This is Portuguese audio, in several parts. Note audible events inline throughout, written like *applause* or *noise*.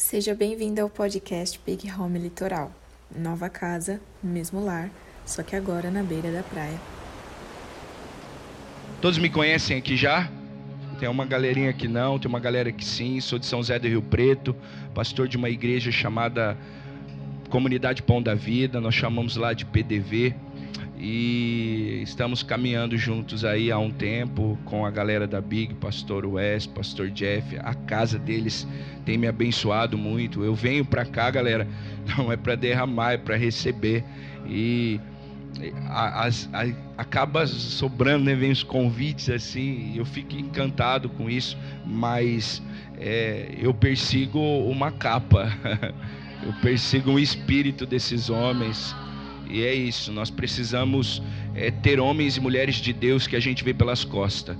Seja bem-vindo ao podcast Big Home Litoral. Nova casa, mesmo lar, só que agora na beira da praia. Todos me conhecem aqui já? Tem uma galerinha que não, tem uma galera que sim. Sou de São José do Rio Preto, pastor de uma igreja chamada Comunidade Pão da Vida, nós chamamos lá de PDV e estamos caminhando juntos aí há um tempo com a galera da Big, pastor Wes, pastor Jeff. A casa deles tem me abençoado muito. Eu venho para cá, galera, *laughs* não é para derramar, é para receber. E a, a, a, acaba sobrando, né? Vem os convites assim, eu fico encantado com isso, mas é, eu persigo uma capa, *laughs* eu persigo o espírito desses homens. E é isso, nós precisamos é, ter homens e mulheres de Deus que a gente vê pelas costas,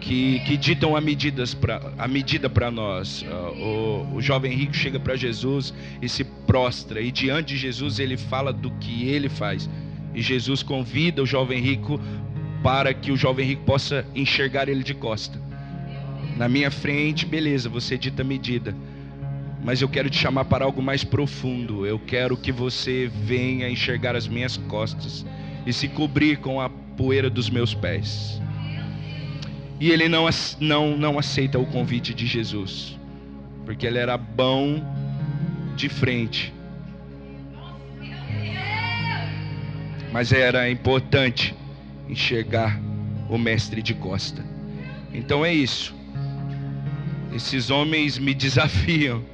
que, que ditam a, medidas pra, a medida para nós. Uh, o, o jovem rico chega para Jesus e se prostra, e diante de Jesus ele fala do que ele faz. E Jesus convida o jovem rico para que o jovem rico possa enxergar ele de costa. Na minha frente, beleza, você dita a medida mas eu quero te chamar para algo mais profundo. Eu quero que você venha enxergar as minhas costas e se cobrir com a poeira dos meus pés. E ele não, não, não aceita o convite de Jesus, porque ele era bom de frente, mas era importante enxergar o mestre de costa. Então é isso. Esses homens me *laughs* desafiam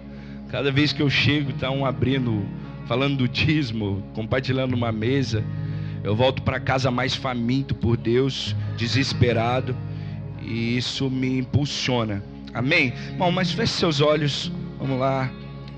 Cada vez que eu chego, está um abrindo, falando do dízimo, compartilhando uma mesa. Eu volto para casa mais faminto por Deus, desesperado, e isso me impulsiona. Amém? Bom, mas feche seus olhos, vamos lá.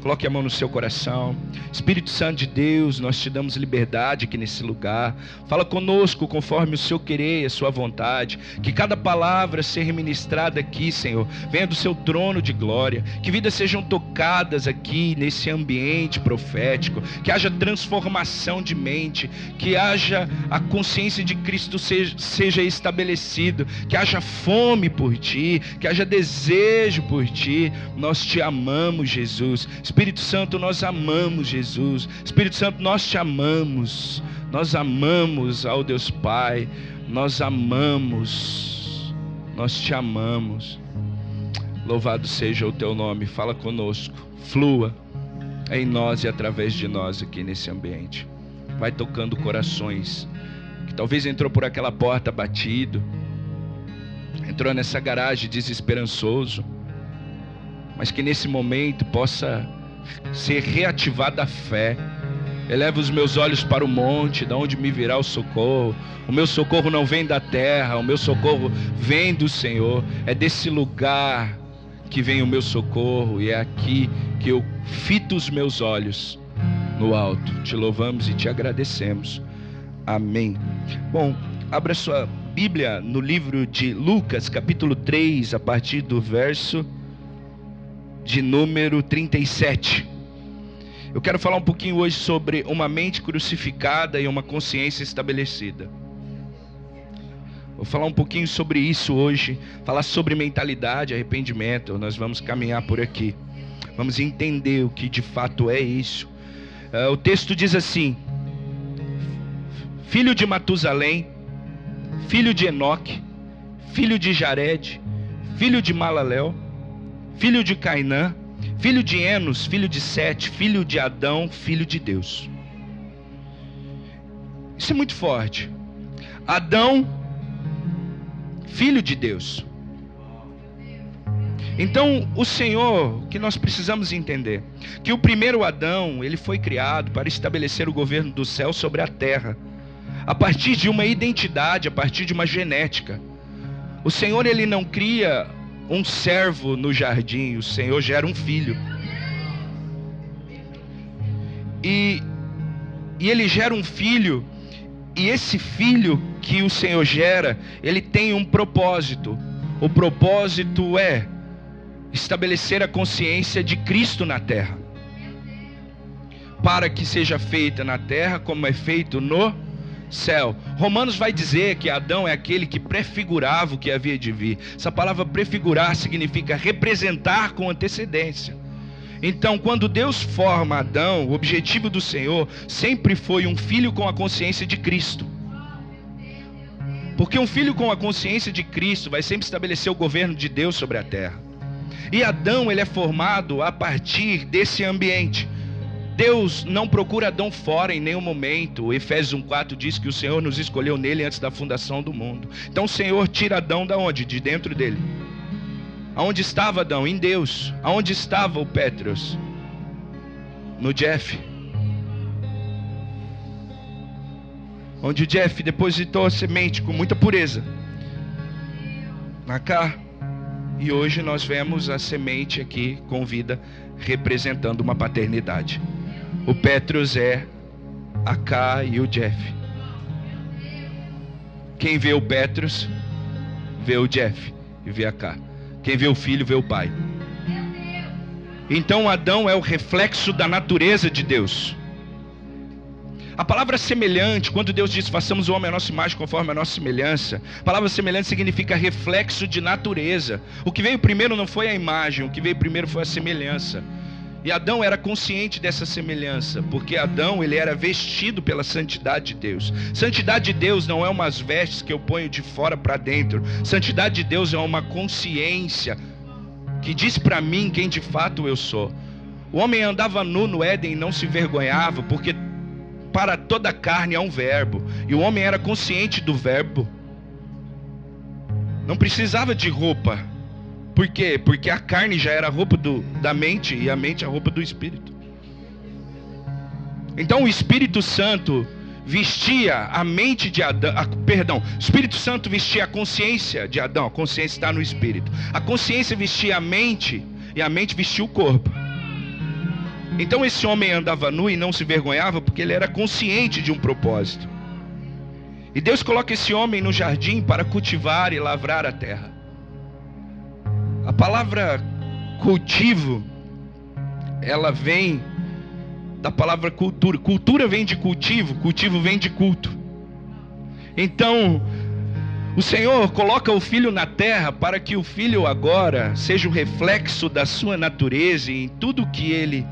Coloque a mão no seu coração. Espírito Santo de Deus, nós te damos liberdade aqui nesse lugar. Fala conosco conforme o seu querer a sua vontade. Que cada palavra seja ministrada aqui, Senhor, venha do seu trono de glória. Que vidas sejam tocadas aqui nesse ambiente profético. Que haja transformação de mente. Que haja a consciência de Cristo seja estabelecido. Que haja fome por ti. Que haja desejo por ti. Nós te amamos, Jesus. Espírito Santo, nós amamos Jesus. Espírito Santo, nós te amamos. Nós amamos ao Deus Pai. Nós amamos. Nós te amamos. Louvado seja o teu nome. Fala conosco. Flua em nós e através de nós aqui nesse ambiente. Vai tocando corações que talvez entrou por aquela porta batido, entrou nessa garagem desesperançoso, mas que nesse momento possa ser reativada a fé. Eleva os meus olhos para o monte, da onde me virá o socorro. O meu socorro não vem da terra, o meu socorro vem do Senhor. É desse lugar que vem o meu socorro e é aqui que eu fito os meus olhos no alto. Te louvamos e te agradecemos. Amém. Bom, abra sua Bíblia no livro de Lucas, capítulo 3, a partir do verso de número 37. Eu quero falar um pouquinho hoje sobre uma mente crucificada e uma consciência estabelecida. Vou falar um pouquinho sobre isso hoje, falar sobre mentalidade, arrependimento. Nós vamos caminhar por aqui. Vamos entender o que de fato é isso. Uh, o texto diz assim: Filho de Matusalém, filho de Enoque, filho de Jared, filho de Malaléu, filho de Cainã, filho de Enos, filho de Sete, filho de Adão, filho de Deus. Isso é muito forte. Adão, filho de Deus. Então, o Senhor, que nós precisamos entender, que o primeiro Adão, ele foi criado para estabelecer o governo do céu sobre a terra, a partir de uma identidade, a partir de uma genética. O Senhor ele não cria um servo no jardim, o Senhor gera um filho. E, e ele gera um filho, e esse filho que o Senhor gera, ele tem um propósito. O propósito é estabelecer a consciência de Cristo na terra. Para que seja feita na terra como é feito no céu. Romanos vai dizer que Adão é aquele que prefigurava o que havia de vir. Essa palavra prefigurar significa representar com antecedência. Então, quando Deus forma Adão, o objetivo do Senhor sempre foi um filho com a consciência de Cristo. Porque um filho com a consciência de Cristo vai sempre estabelecer o governo de Deus sobre a terra. E Adão, ele é formado a partir desse ambiente. Deus não procura Adão fora em nenhum momento. Efésios 1:4 diz que o Senhor nos escolheu nele antes da fundação do mundo. Então o Senhor tira Adão da onde? De dentro dele. Aonde estava Adão? Em Deus. Aonde estava o Petros? No Jeff. Onde o Jeff depositou a semente com muita pureza. Na cá. E hoje nós vemos a semente aqui com vida representando uma paternidade. O Petros é a Cá e o Jeff. Quem vê o Petros, vê o Jeff e vê a Cá. Quem vê o filho vê o pai. Então Adão é o reflexo da natureza de Deus. A palavra semelhante, quando Deus diz façamos o homem a nossa imagem conforme a nossa semelhança, a palavra semelhante significa reflexo de natureza. O que veio primeiro não foi a imagem, o que veio primeiro foi a semelhança. E Adão era consciente dessa semelhança, porque Adão ele era vestido pela santidade de Deus. Santidade de Deus não é umas vestes que eu ponho de fora para dentro. Santidade de Deus é uma consciência que diz para mim quem de fato eu sou. O homem andava nu no Éden e não se vergonhava, porque para toda carne há um verbo, e o homem era consciente do verbo. Não precisava de roupa por quê? Porque a carne já era a roupa do, da mente e a mente a roupa do espírito. Então o Espírito Santo vestia a mente de Adão, a, perdão, o Espírito Santo vestia a consciência de Adão, a consciência está no Espírito. A consciência vestia a mente e a mente vestia o corpo. Então esse homem andava nu e não se vergonhava porque ele era consciente de um propósito. E Deus coloca esse homem no jardim para cultivar e lavrar a terra. A palavra cultivo, ela vem da palavra cultura. Cultura vem de cultivo, cultivo vem de culto. Então, o Senhor coloca o filho na terra para que o filho agora seja o reflexo da sua natureza e em tudo que ele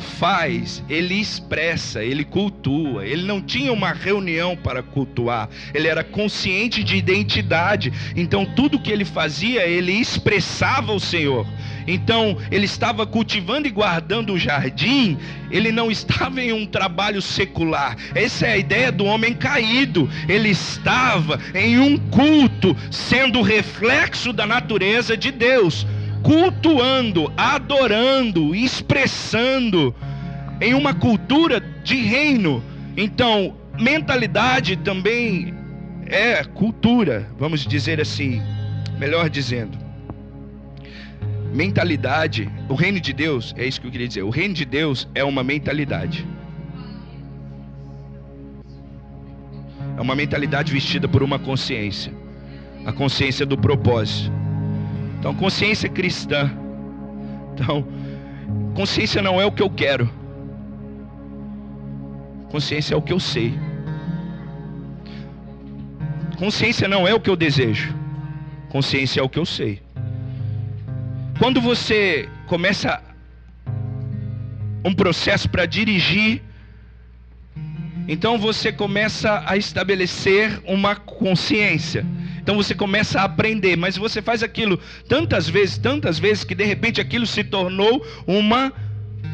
faz, ele expressa, ele cultua. Ele não tinha uma reunião para cultuar, ele era consciente de identidade. Então, tudo que ele fazia, ele expressava o Senhor. Então, ele estava cultivando e guardando o jardim, ele não estava em um trabalho secular. Essa é a ideia do homem caído. Ele estava em um culto, sendo reflexo da natureza de Deus cultuando, adorando, expressando em uma cultura de reino. Então, mentalidade também é cultura, vamos dizer assim, melhor dizendo. Mentalidade, o reino de Deus, é isso que eu queria dizer. O reino de Deus é uma mentalidade. É uma mentalidade vestida por uma consciência. A consciência do propósito. Então, consciência cristã. Então, consciência não é o que eu quero. Consciência é o que eu sei. Consciência não é o que eu desejo. Consciência é o que eu sei. Quando você começa um processo para dirigir, então você começa a estabelecer uma consciência. Então você começa a aprender, mas você faz aquilo tantas vezes, tantas vezes, que de repente aquilo se tornou uma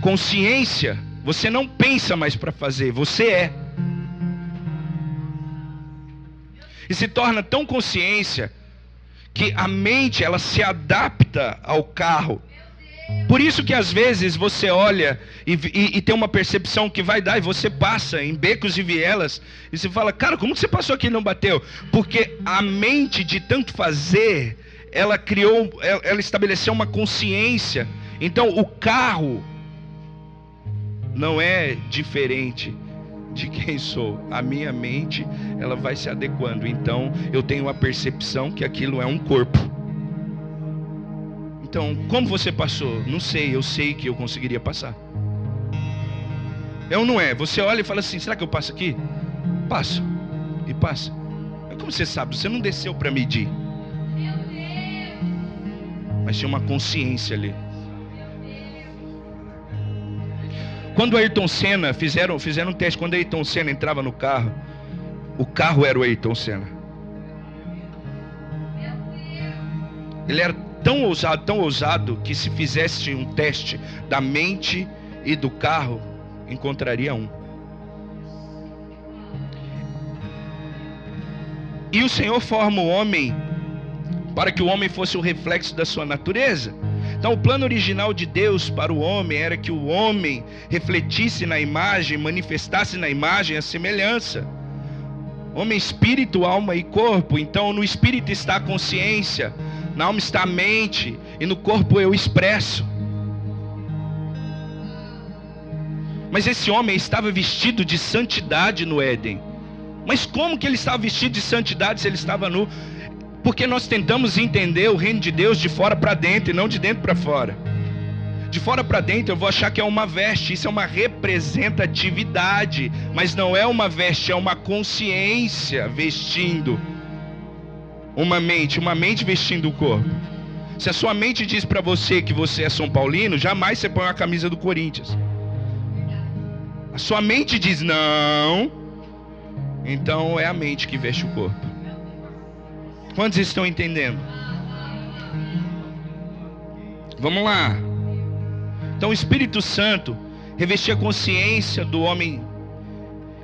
consciência. Você não pensa mais para fazer, você é. E se torna tão consciência que a mente ela se adapta ao carro. Por isso que às vezes você olha e, e, e, tem uma percepção que vai dar e você passa em becos e vielas e você fala, cara, como você passou aqui e não bateu? Porque a mente de tanto fazer, ela criou, ela, ela estabeleceu uma consciência. Então o carro não é diferente de quem sou. A minha mente, ela vai se adequando. Então eu tenho a percepção que aquilo é um corpo. Então, como você passou? Não sei, eu sei que eu conseguiria passar. É ou não é? Você olha e fala assim: será que eu passo aqui? Passo. E passa. Mas como você sabe? Você não desceu para medir. Mas tinha uma consciência ali. Quando Ayrton Senna fizeram, fizeram um teste, quando Ayrton Senna entrava no carro, o carro era o Ayrton Senna. Ele era tão ousado, tão ousado, que se fizesse um teste da mente e do carro, encontraria um. E o Senhor forma o homem para que o homem fosse o reflexo da sua natureza. Então, o plano original de Deus para o homem era que o homem refletisse na imagem, manifestasse na imagem a semelhança. Homem, espírito, alma e corpo. Então, no espírito está a consciência, na alma está a mente, e no corpo eu expresso. Mas esse homem estava vestido de santidade no Éden. Mas como que ele estava vestido de santidade se ele estava nu? Porque nós tentamos entender o reino de Deus de fora para dentro e não de dentro para fora. De fora para dentro eu vou achar que é uma veste, isso é uma representatividade, mas não é uma veste, é uma consciência vestindo uma mente, uma mente vestindo o corpo. Se a sua mente diz para você que você é São Paulino, jamais você põe a camisa do Corinthians. A sua mente diz não, então é a mente que veste o corpo. Quantos estão entendendo? Vamos lá. Então o Espírito Santo revestia a consciência do homem.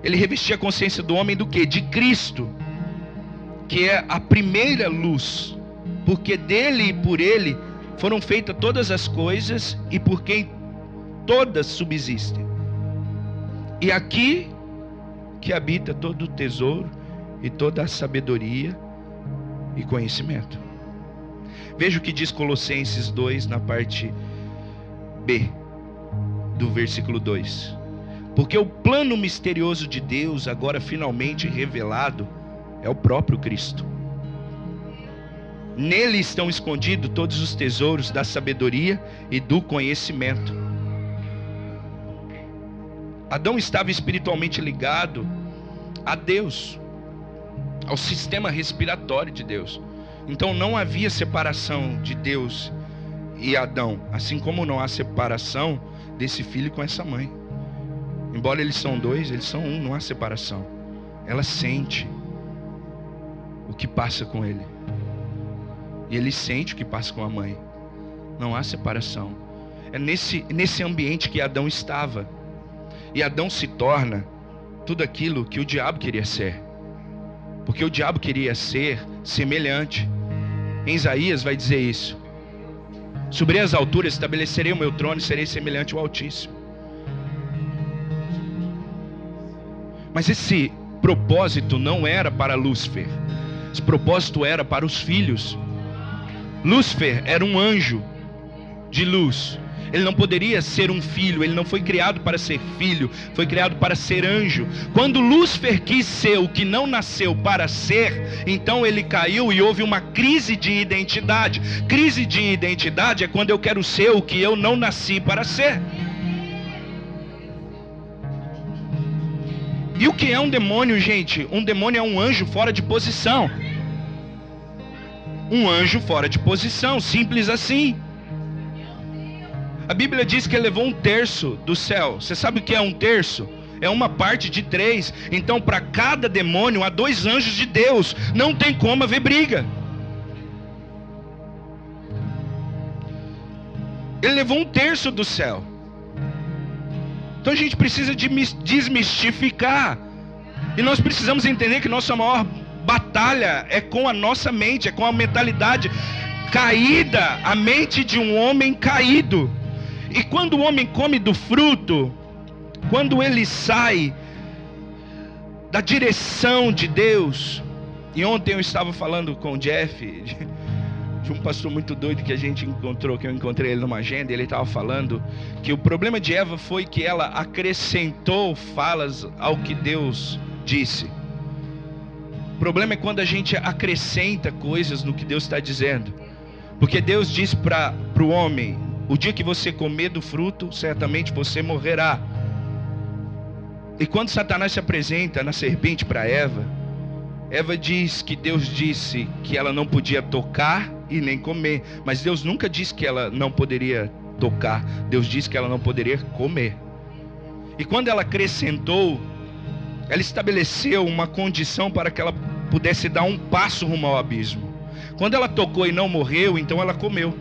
Ele revestia a consciência do homem do que? De Cristo, que é a primeira luz, porque dele e por ele foram feitas todas as coisas e por quem todas subsistem. E aqui que habita todo o tesouro e toda a sabedoria e conhecimento. Veja o que diz Colossenses 2 na parte B do versículo 2. Porque o plano misterioso de Deus, agora finalmente revelado, é o próprio Cristo. Nele estão escondidos todos os tesouros da sabedoria e do conhecimento. Adão estava espiritualmente ligado a Deus ao sistema respiratório de Deus. Então não havia separação de Deus e Adão, assim como não há separação desse filho com essa mãe. Embora eles são dois, eles são um, não há separação. Ela sente o que passa com ele. E ele sente o que passa com a mãe. Não há separação. É nesse, nesse ambiente que Adão estava. E Adão se torna tudo aquilo que o diabo queria ser. Porque o diabo queria ser semelhante. Em Isaías vai dizer isso. Subirei as alturas, estabelecerei o meu trono e serei semelhante ao Altíssimo. Mas esse propósito não era para Lúcifer. Esse propósito era para os filhos. Lúcifer era um anjo de luz. Ele não poderia ser um filho, ele não foi criado para ser filho, foi criado para ser anjo. Quando Lúcifer quis ser o que não nasceu para ser, então ele caiu e houve uma crise de identidade. Crise de identidade é quando eu quero ser o que eu não nasci para ser. E o que é um demônio, gente? Um demônio é um anjo fora de posição. Um anjo fora de posição, simples assim. A Bíblia diz que ele levou um terço do céu. Você sabe o que é um terço? É uma parte de três. Então, para cada demônio, há dois anjos de Deus. Não tem como haver briga. Ele levou um terço do céu. Então a gente precisa de desmistificar. E nós precisamos entender que nossa maior batalha é com a nossa mente, é com a mentalidade caída, a mente de um homem caído. E quando o homem come do fruto, quando ele sai da direção de Deus, e ontem eu estava falando com o Jeff, de, um pastor muito doido que a gente encontrou, que eu encontrei ele numa agenda, e ele estava falando que o problema de Eva foi que ela acrescentou falas ao que Deus disse. Problema é quando a gente acrescenta coisas no que Deus está dizendo. Porque Deus diz para o homem: o dia que você comer do fruto, certamente você morrerá. E quando Satanás se apresenta na serpente para Eva, Eva diz que Deus disse que ela não podia tocar e nem comer, mas Deus nunca disse que ela não poderia tocar, Deus disse que ela não poderia comer. E quando ela acrescentou, ela estabeleceu uma condição para que ela pudesse dar um passo rumo ao abismo. Quando ela tocou e não morreu, então ela comeu.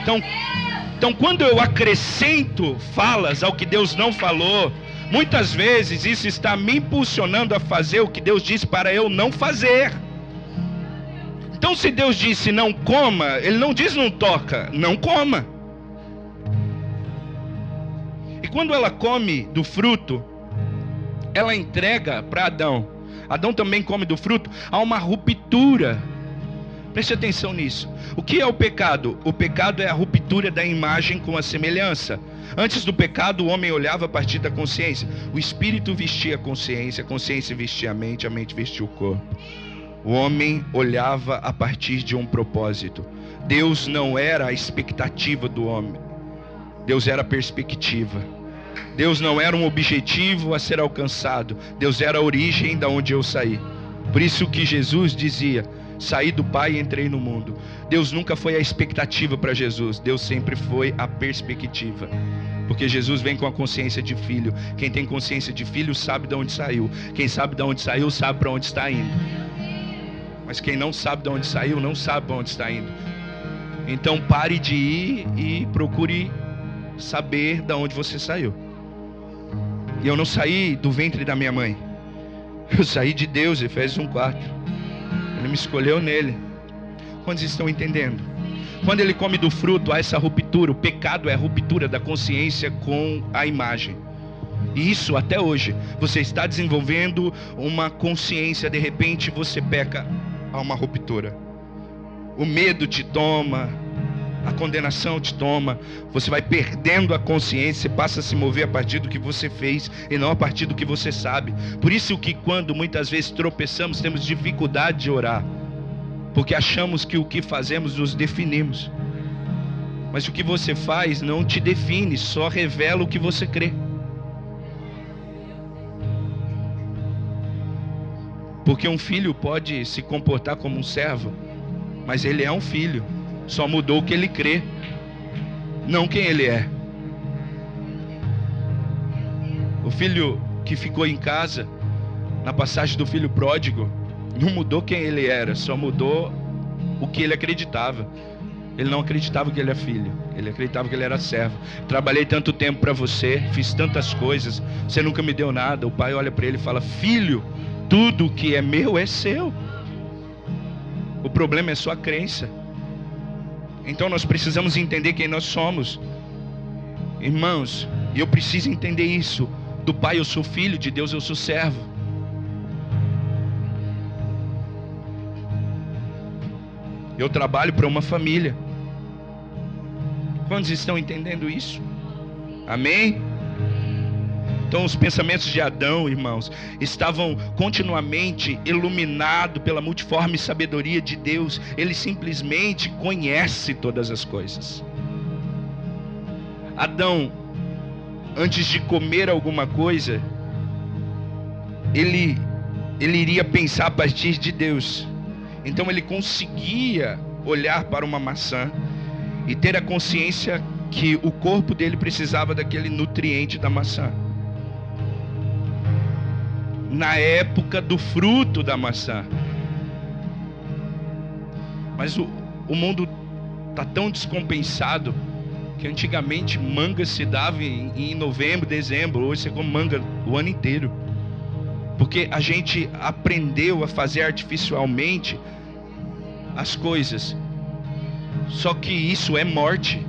Então, então quando eu acrescento falas ao que Deus não falou, muitas vezes isso está me impulsionando a fazer o que Deus disse para eu não fazer. Então, se Deus disse não coma, Ele não diz não toca, não coma. E quando ela come do fruto, ela entrega para Adão. Adão também come do fruto, há uma ruptura. Preste atenção nisso. O que é o pecado? O pecado é a ruptura da imagem com a semelhança. Antes do pecado, o homem olhava a partir da consciência. O espírito vestia a consciência, a consciência vestia a mente, a mente vestia o corpo. O homem olhava a partir de um propósito. Deus não era a expectativa do homem. Deus era a perspectiva. Deus não era um objetivo a ser alcançado. Deus era a origem da onde eu saí. Por isso que Jesus dizia: Saí do Pai e entrei no mundo. Deus nunca foi a expectativa para Jesus, Deus sempre foi a perspectiva. Porque Jesus vem com a consciência de filho. Quem tem consciência de filho sabe de onde saiu. Quem sabe de onde saiu sabe para onde está indo. Mas quem não sabe de onde saiu não sabe para onde está indo. Então pare de ir e procure saber de onde você saiu. E eu não saí do ventre da minha mãe. Eu saí de Deus, Efésios 1:4. Ele me escolheu nele. Quantos estão entendendo? Quando ele come do fruto, há essa ruptura. O pecado é a ruptura da consciência com a imagem. E isso até hoje. Você está desenvolvendo uma consciência, de repente você peca, há uma ruptura. O medo te toma, a condenação te toma, você vai perdendo a consciência, passa a se mover a partir do que você fez e não a partir do que você sabe. Por isso que quando muitas vezes tropeçamos, temos dificuldade de orar, porque achamos que o que fazemos nos definimos. Mas o que você faz não te define, só revela o que você crê. Porque um filho pode se comportar como um servo, mas ele é um filho. Só mudou o que ele crê, não quem ele é. O filho que ficou em casa, na passagem do filho pródigo, não mudou quem ele era, só mudou o que ele acreditava. Ele não acreditava que ele era filho, ele acreditava que ele era servo. Trabalhei tanto tempo para você, fiz tantas coisas, você nunca me deu nada. O pai olha para ele e fala: Filho, tudo que é meu é seu. O problema é sua crença. Então nós precisamos entender quem nós somos. Irmãos, eu preciso entender isso. Do Pai eu sou filho, de Deus eu sou servo. Eu trabalho para uma família. Quantos estão entendendo isso? Amém? Então, os pensamentos de Adão, irmãos, estavam continuamente iluminados pela multiforme sabedoria de Deus. Ele simplesmente conhece todas as coisas. Adão, antes de comer alguma coisa, ele, ele iria pensar a partir de Deus. Então, ele conseguia olhar para uma maçã e ter a consciência que o corpo dele precisava daquele nutriente da maçã na época do fruto da maçã. Mas o, o mundo está tão descompensado que antigamente manga se dava em, em novembro, dezembro, hoje você come manga o ano inteiro. Porque a gente aprendeu a fazer artificialmente as coisas. Só que isso é morte.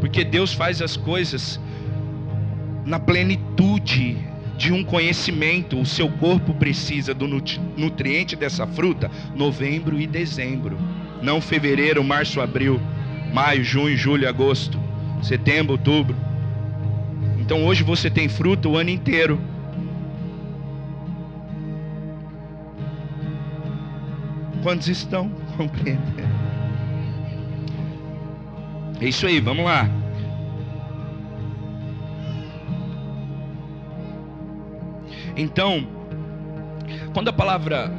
Porque Deus faz as coisas na plenitude de um conhecimento. O seu corpo precisa do nutriente dessa fruta novembro e dezembro, não fevereiro, março, abril, maio, junho, julho, agosto, setembro, outubro. Então hoje você tem fruta o ano inteiro. Quantos estão *laughs* compreendendo? É isso aí, vamos lá. Então, quando a palavra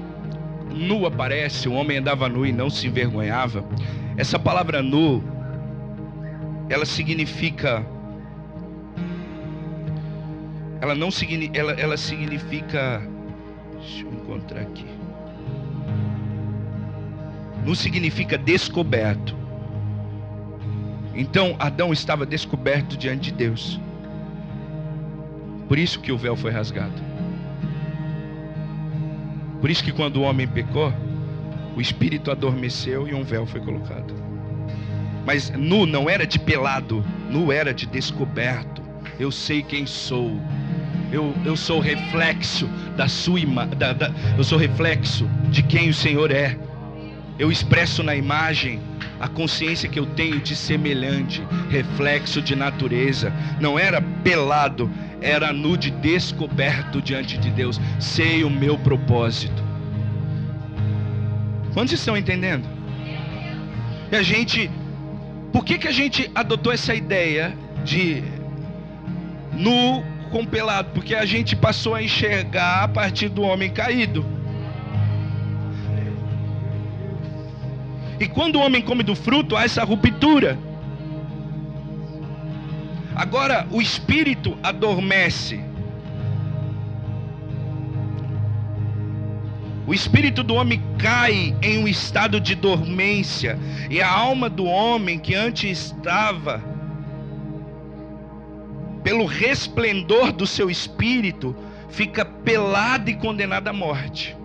nu aparece, o homem andava nu e não se envergonhava. Essa palavra nu, ela significa ela não ela, ela significa. Deixa eu encontrar aqui. Não significa descoberto. Então Adão estava descoberto diante de Deus. Por isso que o véu foi rasgado. Por isso que quando o homem pecou, o espírito adormeceu e um véu foi colocado. Mas nu não era de pelado, nu era de descoberto. Eu sei quem sou. Eu, eu sou reflexo da sua imagem. Eu sou reflexo de quem o Senhor é. Eu expresso na imagem a consciência que eu tenho de semelhante, reflexo de natureza. Não era pelado, era nu de descoberto diante de Deus. Sei o meu propósito. Quantos estão entendendo? E a gente, por que, que a gente adotou essa ideia de nu com pelado? Porque a gente passou a enxergar a partir do homem caído. E quando o homem come do fruto, há essa ruptura. Agora o espírito adormece. O espírito do homem cai em um estado de dormência, e a alma do homem que antes estava, pelo resplendor do seu espírito, fica pelada e condenada à morte.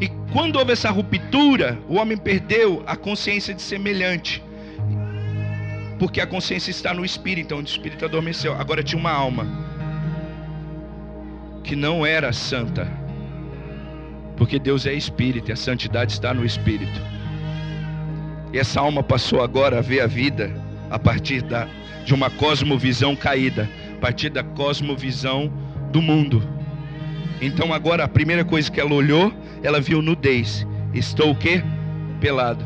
E quando houve essa ruptura, o homem perdeu a consciência de semelhante. Porque a consciência está no espírito, então o espírito adormeceu. Agora tinha uma alma que não era santa. Porque Deus é espírito e a santidade está no espírito. E essa alma passou agora a ver a vida a partir da, de uma cosmovisão caída, a partir da cosmovisão do mundo. Então agora a primeira coisa que ela olhou, ela viu nudez. Estou o quê? Pelado.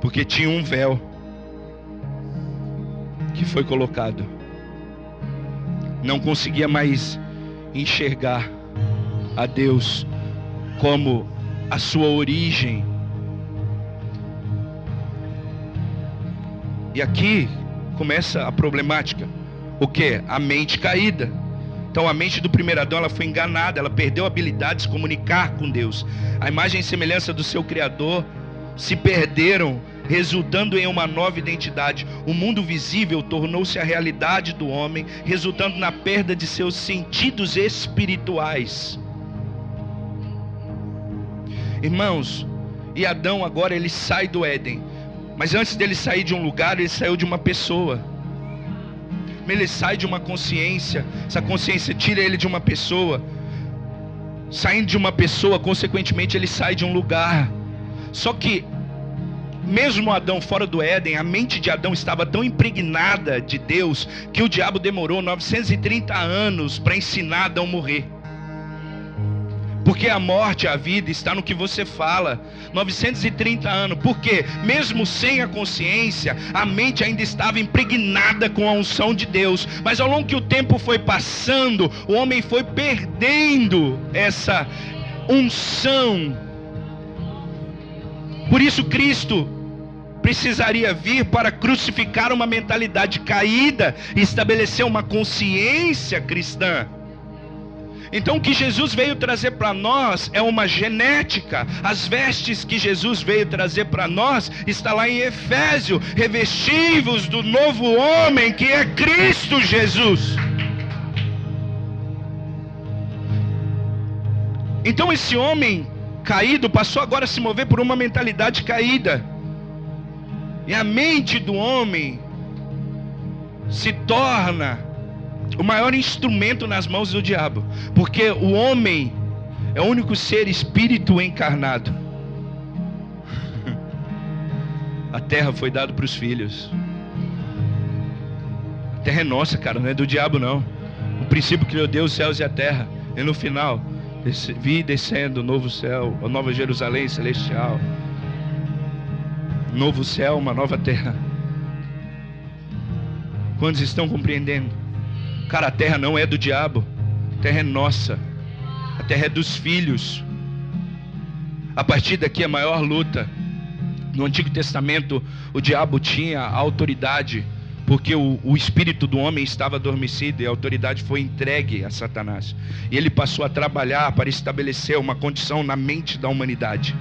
Porque tinha um véu que foi colocado. Não conseguia mais enxergar a Deus como a sua origem. E aqui começa a problemática. O que? A mente caída. Então a mente do primeiro Adão ela foi enganada, ela perdeu a habilidade de se comunicar com Deus. A imagem e semelhança do seu Criador se perderam, resultando em uma nova identidade. O mundo visível tornou-se a realidade do homem, resultando na perda de seus sentidos espirituais. Irmãos, e Adão agora ele sai do Éden. Mas antes dele sair de um lugar, ele saiu de uma pessoa ele sai de uma consciência, essa consciência tira ele de uma pessoa. Saindo de uma pessoa, consequentemente, ele sai de um lugar. Só que, mesmo Adão fora do Éden, a mente de Adão estava tão impregnada de Deus que o diabo demorou 930 anos para ensinar Adão a morrer. Porque a morte, a vida está no que você fala. 930 anos. Porque mesmo sem a consciência, a mente ainda estava impregnada com a unção de Deus. Mas ao longo que o tempo foi passando, o homem foi perdendo essa unção. Por isso Cristo precisaria vir para crucificar uma mentalidade caída e estabelecer uma consciência cristã. Então o que Jesus veio trazer para nós é uma genética. As vestes que Jesus veio trazer para nós está lá em Efésio, revestivos do novo homem que é Cristo Jesus. Então esse homem caído passou agora a se mover por uma mentalidade caída. E a mente do homem se torna o maior instrumento nas mãos do diabo, porque o homem é o único ser espírito encarnado. *laughs* A terra foi dada para os filhos. A terra é nossa, cara, não é do diabo não. O princípio criou Deus, os céus e a terra. E no final, vi descendo o novo céu, a nova Jerusalém celestial. Novo céu, uma nova terra. Quantos estão compreendendo? Cara, a terra não é do diabo, a terra é nossa, a terra é dos filhos. A partir daqui a maior luta. No Antigo Testamento, o diabo tinha autoridade porque o, o espírito do homem estava adormecido e a autoridade foi entregue a Satanás. E ele passou a trabalhar para estabelecer uma condição na mente da humanidade.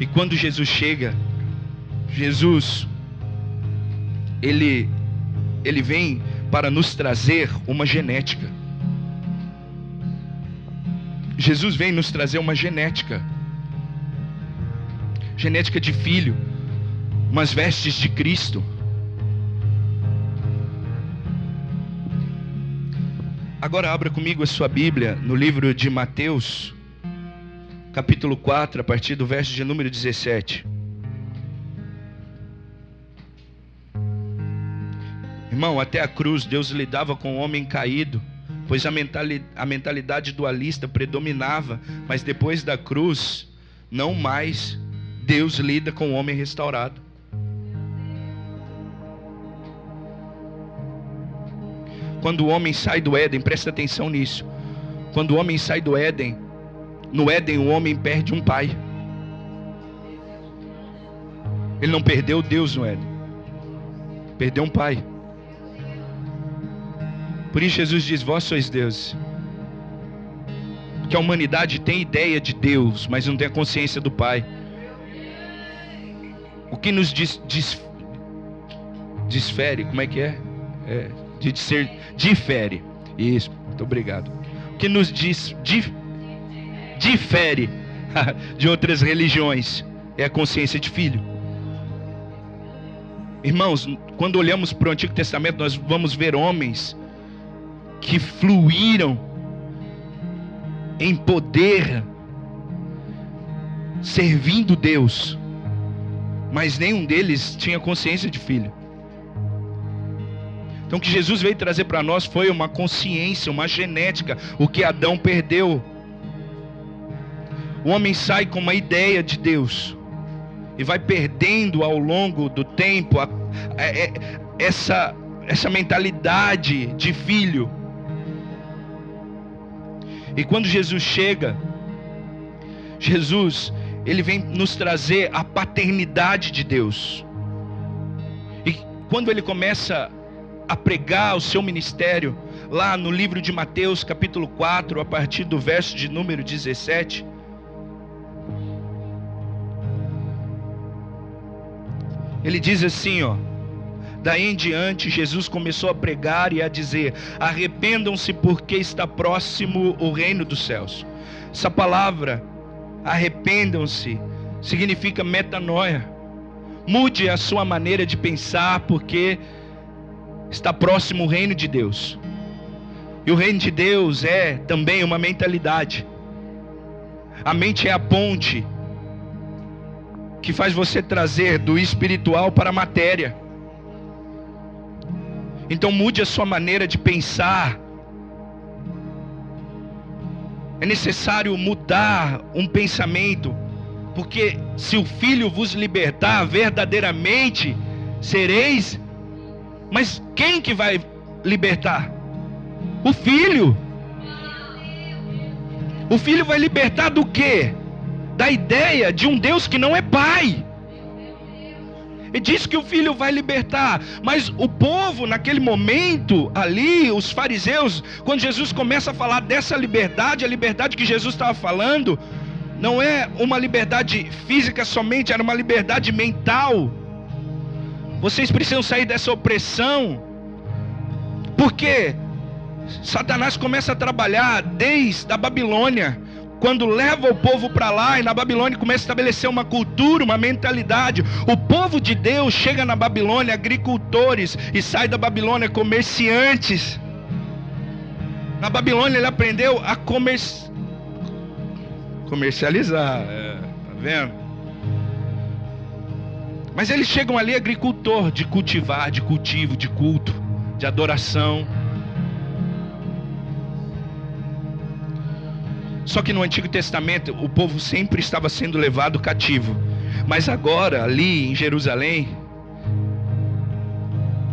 E quando Jesus chega, Jesus, ele, ele vem para nos trazer uma genética. Jesus vem nos trazer uma genética. Genética de filho, umas vestes de Cristo. Agora abra comigo a sua Bíblia no livro de Mateus, capítulo 4, a partir do verso de número 17. Irmão, até a cruz Deus lidava com o homem caído, pois a mentalidade, dualista predominava, mas depois da cruz, não mais Deus lida com o homem restaurado. Quando o homem sai do Éden, presta atenção nisso. Quando o homem sai do Éden, no Éden o homem perde um pai. Ele não perdeu Deus no Éden, perdeu um pai. Por isso Jesus diz: Vós sois Deus. Que a humanidade tem ideia de Deus, mas não tem a consciência do Pai. O que nos diz, diz, desfere, como é que é? é de ser difere. Isso, muito obrigado. O que nos diz dif, difere *laughs* de outras religiões é a consciência de filho. Irmãos, quando olhamos para o Antigo Testamento, nós vamos ver homens que fluíram em poder, servindo Deus, mas nenhum deles tinha consciência de filho. Então, o que Jesus veio trazer para nós foi uma consciência, uma genética, o que Adão perdeu. O homem sai com uma ideia de Deus e vai perdendo ao longo do tempo a, a, a, é, essa, essa mentalidade de filho. E quando Jesus chega, Jesus, ele vem nos trazer a paternidade de Deus. E quando ele começa a pregar o seu ministério, lá no livro de Mateus, capítulo 4, a partir do verso de número 17. Ele diz assim, ó: Daí em diante, Jesus começou a pregar e a dizer: Arrependam-se, porque está próximo o reino dos céus. Essa palavra, arrependam-se, significa metanoia. Mude a sua maneira de pensar, porque está próximo o reino de Deus. E o reino de Deus é também uma mentalidade. A mente é a ponte que faz você trazer do espiritual para a matéria. Então mude a sua maneira de pensar. É necessário mudar um pensamento, porque se o Filho vos libertar, verdadeiramente sereis. Mas quem que vai libertar? O Filho. O Filho vai libertar do quê? Da ideia de um Deus que não é Pai. E diz que o filho vai libertar. Mas o povo, naquele momento, ali, os fariseus, quando Jesus começa a falar dessa liberdade, a liberdade que Jesus estava falando, não é uma liberdade física somente, era uma liberdade mental. Vocês precisam sair dessa opressão. Porque Satanás começa a trabalhar desde a Babilônia quando leva o povo para lá e na Babilônia começa a estabelecer uma cultura, uma mentalidade. O povo de Deus chega na Babilônia agricultores e sai da Babilônia comerciantes. Na Babilônia ele aprendeu a comer... comercializar, é, tá vendo? Mas eles chegam ali agricultor de cultivar, de cultivo, de culto, de adoração. Só que no Antigo Testamento o povo sempre estava sendo levado cativo. Mas agora, ali em Jerusalém,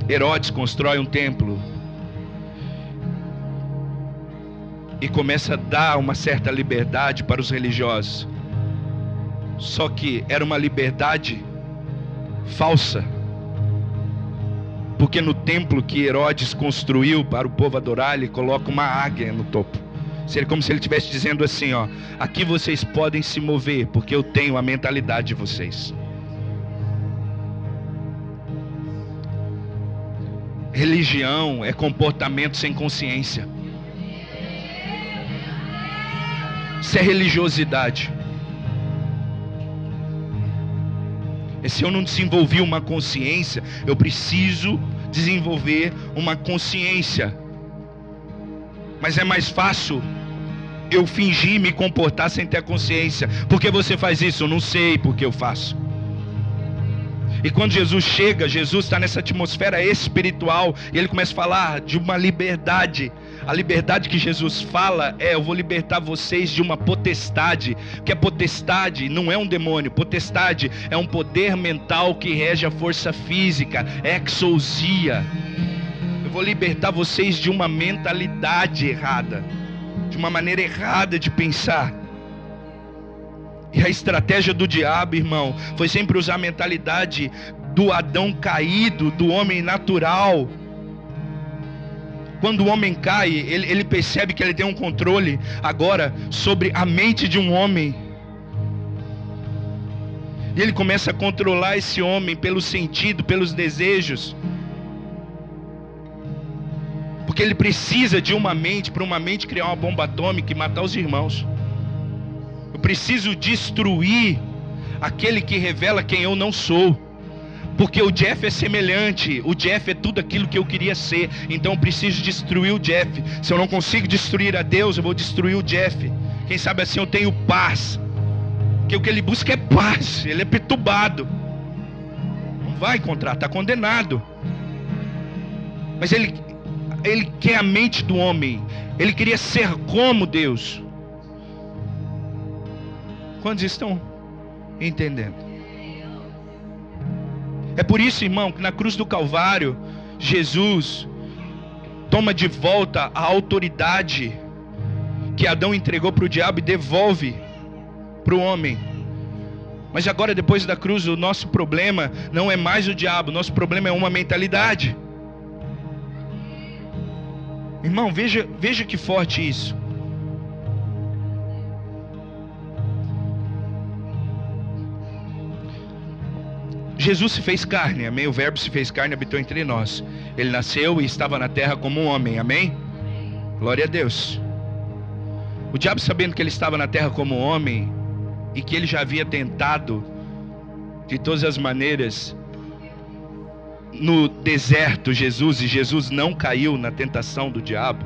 Herodes constrói um templo e começa a dar uma certa liberdade para os religiosos. Só que era uma liberdade falsa. Porque no templo que Herodes construiu para o povo adorar, ele coloca uma águia no topo. Seria como se ele estivesse dizendo assim: ó, aqui vocês podem se mover, porque eu tenho a mentalidade de vocês. Religião é comportamento sem consciência. Isso é religiosidade. É se eu não desenvolvi uma consciência, eu preciso desenvolver uma consciência. Mas é mais fácil eu fingir me comportar sem ter consciência. Por que você faz isso? Eu não sei porque eu faço. E quando Jesus chega, Jesus está nessa atmosfera espiritual e ele começa a falar de uma liberdade. A liberdade que Jesus fala é: Eu vou libertar vocês de uma potestade. Que a potestade não é um demônio, potestade é um poder mental que rege a força física, exousia. Vou libertar vocês de uma mentalidade errada, de uma maneira errada de pensar. E a estratégia do diabo, irmão, foi sempre usar a mentalidade do Adão caído, do homem natural. Quando o homem cai, ele, ele percebe que ele tem um controle agora sobre a mente de um homem. E ele começa a controlar esse homem pelo sentido, pelos desejos. Porque ele precisa de uma mente, para uma mente criar uma bomba atômica e matar os irmãos. Eu preciso destruir aquele que revela quem eu não sou. Porque o Jeff é semelhante, o Jeff é tudo aquilo que eu queria ser. Então eu preciso destruir o Jeff. Se eu não consigo destruir a Deus, eu vou destruir o Jeff. Quem sabe assim eu tenho paz. Porque o que ele busca é paz. Ele é perturbado. Não vai encontrar, está condenado. Mas ele, ele quer a mente do homem. Ele queria ser como Deus. Quantos estão entendendo? É por isso, irmão, que na cruz do Calvário, Jesus toma de volta a autoridade que Adão entregou para o diabo e devolve para o homem. Mas agora, depois da cruz, o nosso problema não é mais o diabo, nosso problema é uma mentalidade. Irmão, veja, veja que forte isso. Jesus se fez carne, amém? O Verbo se fez carne e habitou entre nós. Ele nasceu e estava na terra como um homem, amém? Glória a Deus. O diabo, sabendo que ele estava na terra como homem e que ele já havia tentado de todas as maneiras no deserto Jesus e Jesus não caiu na tentação do diabo.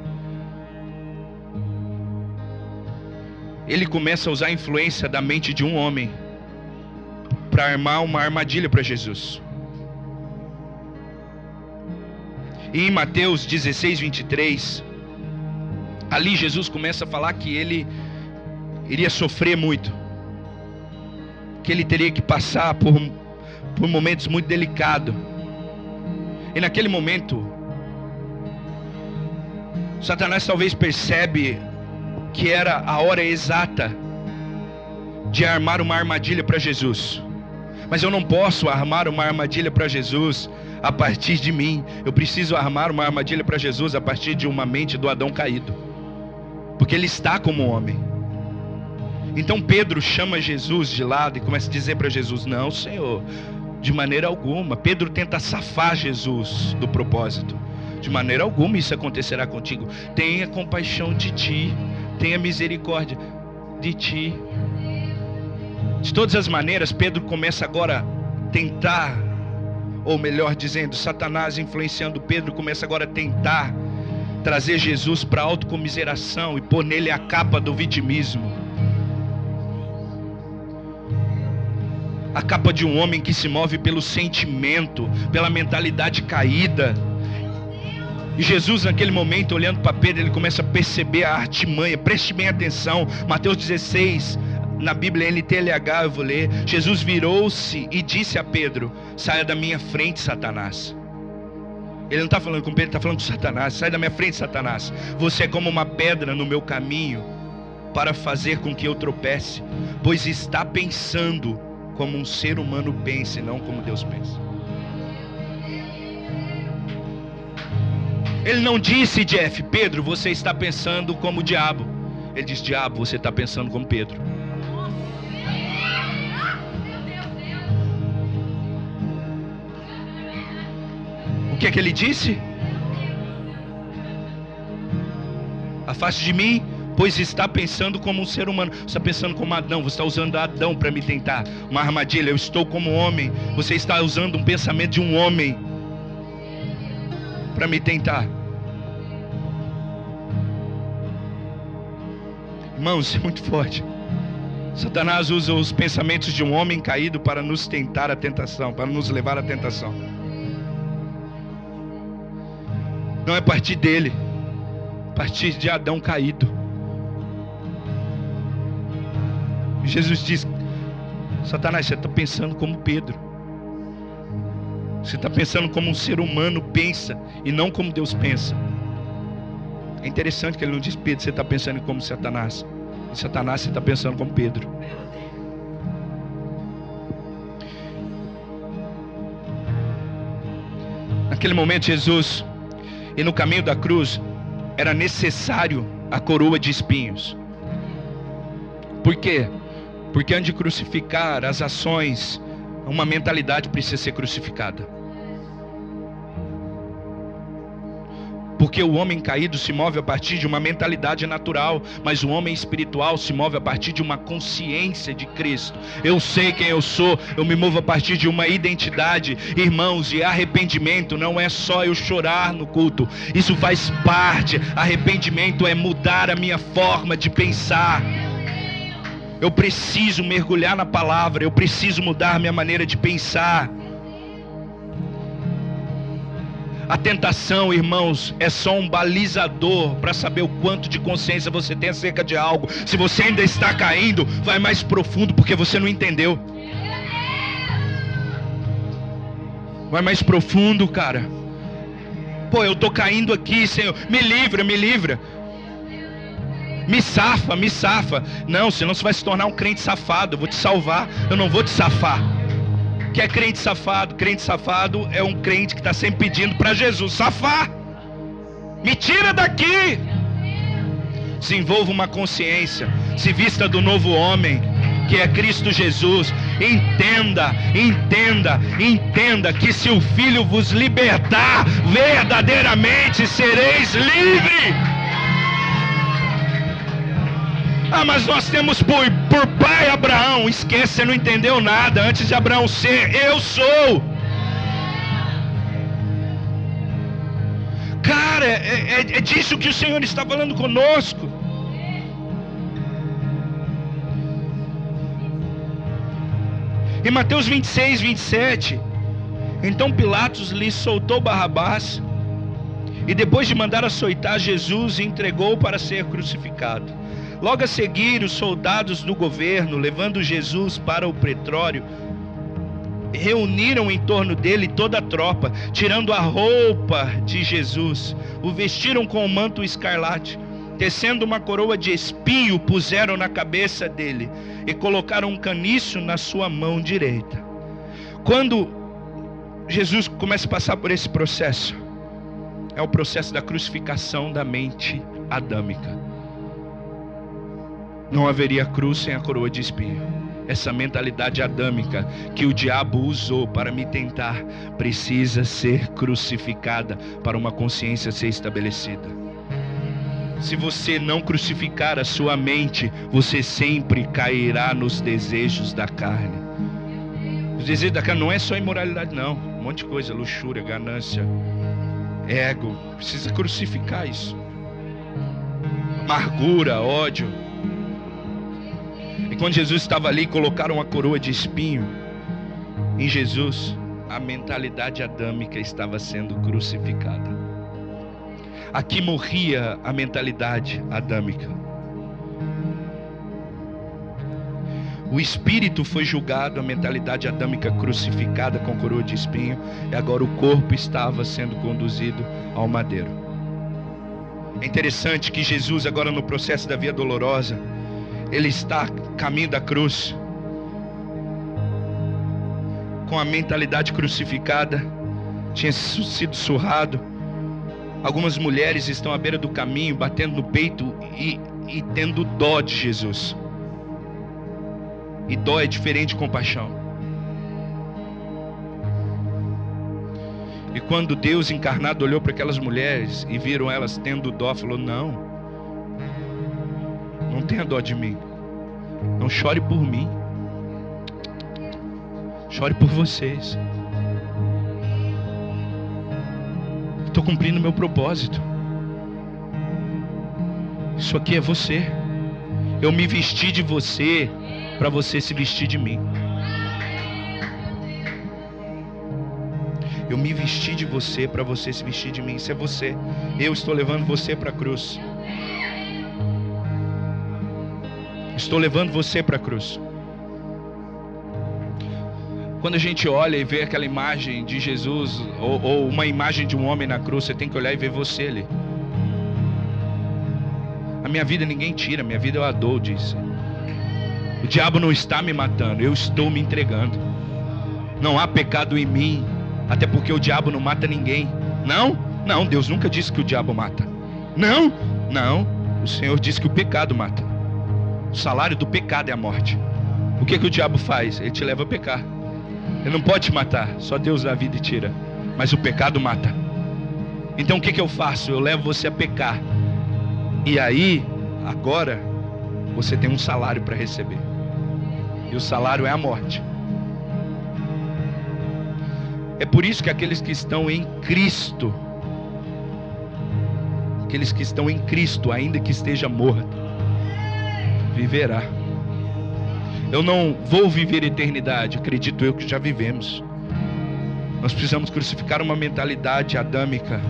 Ele começa a usar a influência da mente de um homem para armar uma armadilha para Jesus. E em Mateus 16, 23, ali Jesus começa a falar que ele iria sofrer muito, que ele teria que passar por, por momentos muito delicados. E naquele momento, Satanás talvez percebe que era a hora exata de armar uma armadilha para Jesus. Mas eu não posso armar uma armadilha para Jesus a partir de mim. Eu preciso armar uma armadilha para Jesus a partir de uma mente do Adão caído. Porque ele está como homem. Então Pedro chama Jesus de lado e começa a dizer para Jesus: Não, Senhor, de maneira alguma. Pedro tenta safar Jesus do propósito. De maneira alguma isso acontecerá contigo. Tenha compaixão de ti, tenha misericórdia de ti. De todas as maneiras, Pedro começa agora a tentar, ou melhor dizendo, Satanás influenciando Pedro, começa agora a tentar trazer Jesus para a autocomiseração e pôr nele a capa do vitimismo. A capa de um homem que se move pelo sentimento, pela mentalidade caída. E Jesus, naquele momento, olhando para Pedro, ele começa a perceber a artimanha. Preste bem atenção. Mateus 16, na Bíblia NTLH eu vou ler. Jesus virou-se e disse a Pedro: Saia da minha frente, Satanás. Ele não está falando com Pedro, está falando com Satanás. Sai da minha frente, Satanás. Você é como uma pedra no meu caminho para fazer com que eu tropece, pois está pensando como um ser humano pensa e não como Deus pensa. Ele não disse, Jeff, Pedro, você está pensando como o diabo. Ele disse, diabo, você está pensando como Pedro. O que é que ele disse? Afaste de mim, pois está pensando como um ser humano. Você está pensando como Adão, você está usando Adão para me tentar. Uma armadilha, eu estou como homem. Você está usando um pensamento de um homem para me tentar. Irmãos, *laughs* é muito forte. Satanás usa os pensamentos de um homem caído para nos tentar a tentação, para nos levar à tentação. Não é partir dele, partir de Adão caído. Jesus diz: Satanás, você está pensando como Pedro. Você está pensando como um ser humano pensa e não como Deus pensa. É interessante que ele não diz Pedro, você está pensando como Satanás. E Satanás, você está pensando como Pedro. Naquele momento, Jesus, e no caminho da cruz, era necessário a coroa de espinhos. Por quê? Porque antes de crucificar as ações, uma mentalidade precisa ser crucificada. Porque o homem caído se move a partir de uma mentalidade natural, mas o homem espiritual se move a partir de uma consciência de Cristo. Eu sei quem eu sou, eu me movo a partir de uma identidade. Irmãos, e arrependimento não é só eu chorar no culto, isso faz parte. Arrependimento é mudar a minha forma de pensar. Eu preciso mergulhar na palavra, eu preciso mudar minha maneira de pensar. A tentação, irmãos, é só um balizador para saber o quanto de consciência você tem acerca de algo. Se você ainda está caindo, vai mais profundo porque você não entendeu. Vai mais profundo, cara. Pô, eu tô caindo aqui, Senhor. Me livra, me livra. Me safa, me safa. Não, senão você vai se tornar um crente safado. Eu vou te salvar. Eu não vou te safar que é crente safado. Crente safado é um crente que está sempre pedindo para Jesus safar. Me tira daqui. Desenvolva uma consciência. Se vista do novo homem, que é Cristo Jesus. Entenda, entenda, entenda que se o Filho vos libertar, verdadeiramente sereis livres. Ah, mas nós temos por, por pai Abraão. Esquece, você não entendeu nada. Antes de Abraão ser, eu sou. Cara, é, é, é disso que o Senhor está falando conosco. Em Mateus 26, 27. Então Pilatos lhe soltou Barrabás. E depois de mandar açoitar Jesus, entregou para ser crucificado. Logo a seguir, os soldados do governo, levando Jesus para o pretório, reuniram em torno dele toda a tropa, tirando a roupa de Jesus, o vestiram com o manto escarlate, tecendo uma coroa de espinho, puseram na cabeça dele e colocaram um caniço na sua mão direita. Quando Jesus começa a passar por esse processo, é o processo da crucificação da mente adâmica. Não haveria cruz sem a coroa de espinho. Essa mentalidade adâmica que o diabo usou para me tentar precisa ser crucificada para uma consciência ser estabelecida. Se você não crucificar a sua mente, você sempre cairá nos desejos da carne. Os desejos da carne não é só imoralidade, não. Um monte de coisa, luxúria, ganância, ego. Precisa crucificar isso. Amargura, ódio quando Jesus estava ali, colocaram uma coroa de espinho em Jesus, a mentalidade adâmica estava sendo crucificada. Aqui morria a mentalidade adâmica. O espírito foi julgado, a mentalidade adâmica crucificada com coroa de espinho, e agora o corpo estava sendo conduzido ao madeiro. É interessante que Jesus, agora no processo da via dolorosa, ele está caminho da cruz, com a mentalidade crucificada, tinha sido surrado, Algumas mulheres estão à beira do caminho, batendo no peito e, e tendo dó de Jesus. E dó é diferente de compaixão. E quando Deus encarnado olhou para aquelas mulheres e viram elas tendo dó, falou: Não, não tenha dó de mim. Não chore por mim. Chore por vocês. Estou cumprindo meu propósito. Isso aqui é você. Eu me vesti de você para você se vestir de mim. Eu me vesti de você para você se vestir de mim. Isso é você. Eu estou levando você para a cruz. Estou levando você para a cruz. Quando a gente olha e vê aquela imagem de Jesus, ou, ou, uma imagem de um homem na cruz, você tem que olhar e ver você ali. A minha vida ninguém tira, minha vida eu a dou, disse. O diabo não está me matando, eu estou me entregando. Não há pecado em mim, até porque o diabo não mata ninguém. Não, não, Deus nunca disse que o diabo mata. Não, não, o Senhor disse que o pecado mata. O salário do pecado é a morte. O que, que o diabo faz? Ele te leva a pecar. Ele não pode te matar, só Deus dá vida e tira. Mas o pecado mata. Então o que, que eu faço? Eu levo você a pecar. E aí, agora, você tem um salário para receber. E o salário é a morte. É por isso que aqueles que estão em Cristo, aqueles que estão em Cristo, ainda que esteja morto, viverá. Eu não vou viver eternidade, acredito eu que já vivemos. Nós precisamos crucificar uma mentalidade adâmica.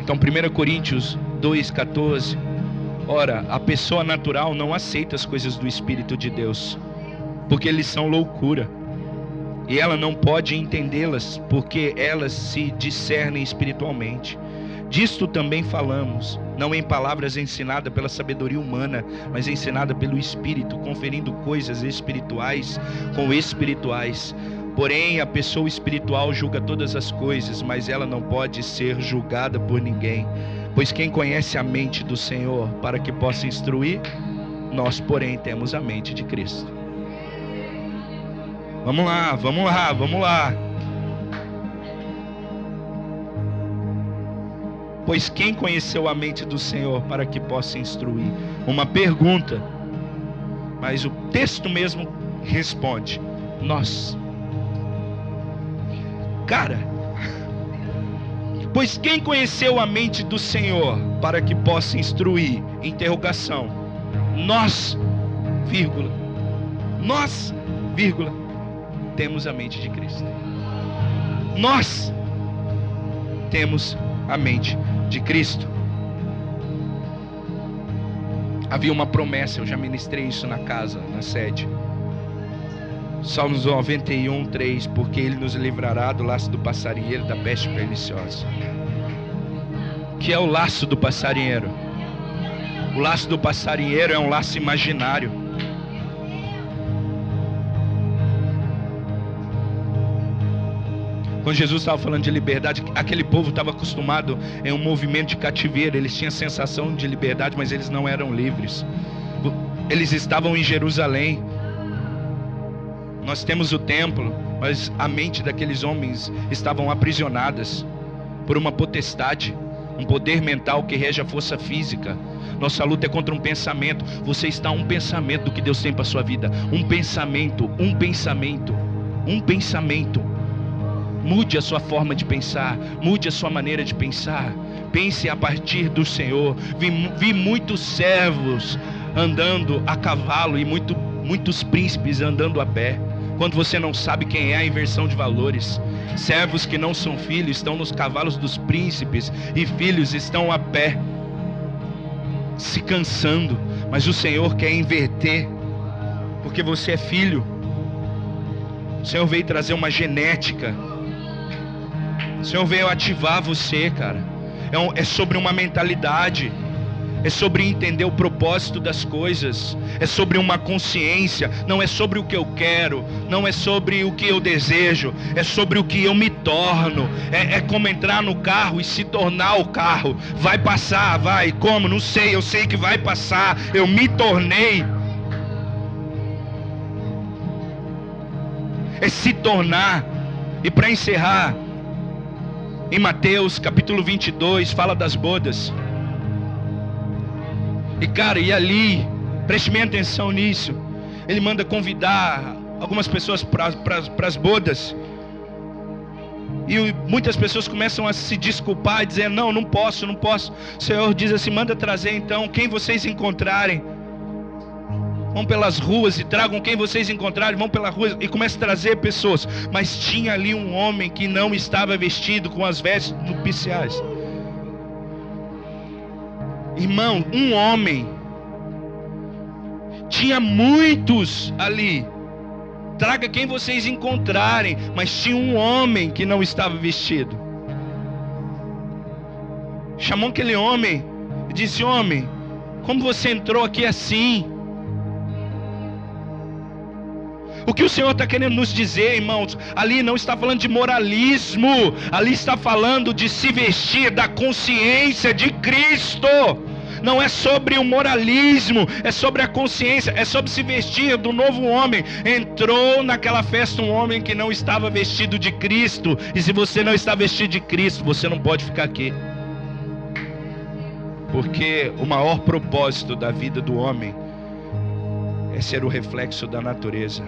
Então, 1 Coríntios 2,14 Ora, a pessoa natural não aceita as coisas do Espírito de Deus, porque eles são loucura. E ela não pode entendê-las, porque elas se discernem espiritualmente. Disto também falamos, não em palavras ensinadas pela sabedoria humana, mas ensinada pelo Espírito, conferindo coisas espirituais com espirituais. Porém, a pessoa espiritual julga todas as coisas, mas ela não pode ser julgada por ninguém. Pois quem conhece a mente do Senhor para que possa instruir, nós, porém, temos a mente de Cristo. Vamos lá, vamos lá, vamos lá. Pois quem conheceu a mente do Senhor para que possa instruir? Uma pergunta. Mas o texto mesmo responde: Nós. Cara, Pois quem conheceu a mente do Senhor para que possa instruir? Interrogação. Nós, vírgula. Nós, vírgula, temos a mente de Cristo. Nós temos a mente de Cristo. Havia uma promessa, eu já ministrei isso na casa, na sede. Salmos 91, 3, porque ele nos livrará do laço do passarinheiro da peste perniciosa. Que é o laço do passarinheiro? O laço do passarinheiro é um laço imaginário. Quando Jesus estava falando de liberdade, aquele povo estava acostumado em um movimento de cativeiro, eles tinham sensação de liberdade, mas eles não eram livres. Eles estavam em Jerusalém, nós temos o templo, mas a mente daqueles homens estavam aprisionadas por uma potestade, um poder mental que rege a força física. Nossa luta é contra um pensamento. Você está um pensamento do que Deus tem para sua vida. Um pensamento, um pensamento, um pensamento. Mude a sua forma de pensar, mude a sua maneira de pensar. Pense a partir do Senhor. Vi, vi muitos servos andando a cavalo e muito, muitos príncipes andando a pé quando você não sabe quem é a inversão de valores. Servos que não são filhos estão nos cavalos dos príncipes e filhos estão a pé, se cansando, mas o Senhor quer inverter, porque você é filho. O Senhor veio trazer uma genética. O Senhor veio ativar você, cara. É, um, é sobre uma mentalidade. é sobre entender o propósito das coisas, é sobre uma consciência, não é sobre o que eu quero, não é sobre o que eu desejo, é sobre o que eu me torno. É, é como entrar no carro e se tornar o carro. Vai passar, vai, como? Não sei, eu sei que vai passar, eu me tornei. É se tornar. E para encerrar, em Mateus capítulo 22, fala das bodas. E cara, e ali, preste minha atenção nisso. Ele manda convidar algumas pessoas para as bodas. E muitas pessoas começam a se desculpar, dizendo: Não, não posso, não posso. O Senhor diz assim: Manda trazer então quem vocês encontrarem. Vão pelas ruas e tragam quem vocês encontrarem, vão pela rua e comece a trazer pessoas. Mas tinha ali um homem que não estava vestido com as vestes nupciais. Irmão, um homem. Tinha muitos ali. Traga quem vocês encontrarem, mas tinha um homem que não estava vestido. Chamou aquele homem e disse: Homem, como você entrou aqui assim? O que o Senhor está querendo nos dizer, irmãos, ali não está falando de moralismo, ali está falando de se vestir da consciência de Cristo. Não é sobre o moralismo, é sobre a consciência, é sobre se vestir do novo homem. Entrou naquela festa um homem que não estava vestido de Cristo, e se você não está vestido de Cristo, você não pode ficar aqui. Porque o maior propósito da vida do homem é ser o reflexo da natureza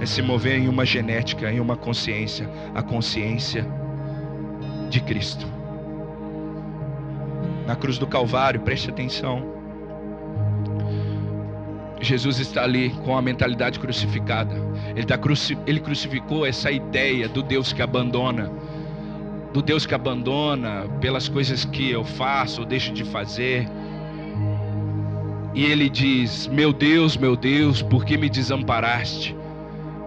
é se mover em uma genética, em uma consciência, a consciência de Cristo. Na cruz do Calvário, preste atenção. Jesus está ali com a mentalidade crucificada. Ele, tá cruci ele crucificou essa ideia do Deus que abandona, do Deus que abandona pelas coisas que eu faço ou deixo de fazer. E ele diz: Meu Deus, meu Deus, por que me desamparaste?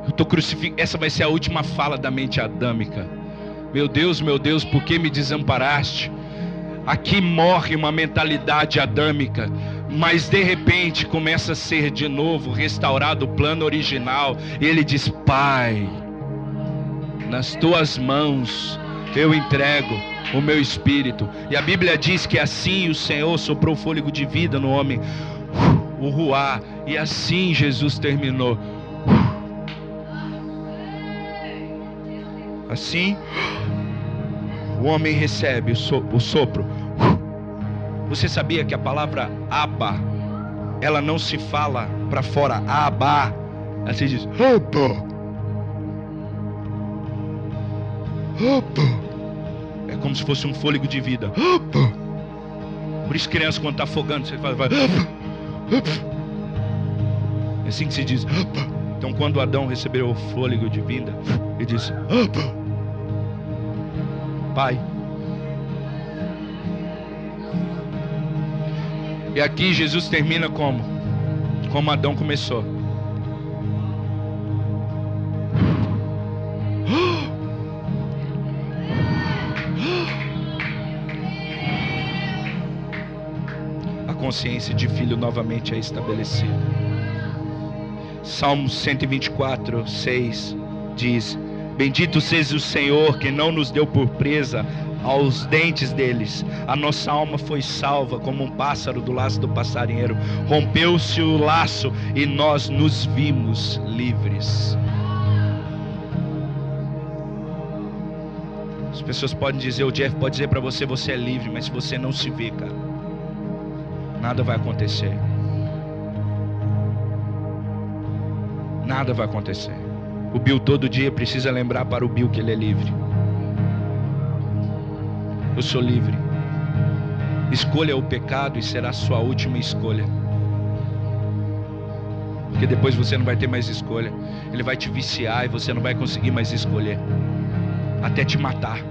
Eu tô crucificado. Essa vai ser a última fala da mente adâmica. Meu Deus, meu Deus, por que me desamparaste? Aqui morre uma mentalidade adâmica, mas de repente começa a ser de novo restaurado o plano original. Ele diz: Pai, nas tuas mãos eu entrego o meu espírito. E a Bíblia diz que assim o Senhor soprou fôlego de vida no homem, o ruá, e assim Jesus terminou. Assim, o homem recebe o sopro. Você sabia que a palavra aba, ela não se fala para fora, aba. Ela se diz aba. Aba. É como se fosse um fôlego de vida. Aba. Por isso criança quando está afogando, você fala, vai, É assim que se diz. Então quando Adão recebeu o fôlego de vida, ele disse: Pai. E aqui Jesus termina como? Como Adão começou. A consciência de filho novamente é estabelecida. Salmo 124, 6 diz: Bendito seja o Senhor que não nos deu por presa aos dentes deles. A nossa alma foi salva como um pássaro do laço do passarinheiro. Rompeu-se o laço e nós nos vimos livres. As pessoas podem dizer, o Jeff pode dizer para você, você é livre, mas se você não se vê, cara, nada vai acontecer. Nada vai acontecer. O Bill todo dia precisa lembrar para o Bill que ele é livre. Eu sou livre. Escolha o pecado e será sua última escolha. Porque depois você não vai ter mais escolha. Ele vai te viciar e você não vai conseguir mais escolher. Até te matar.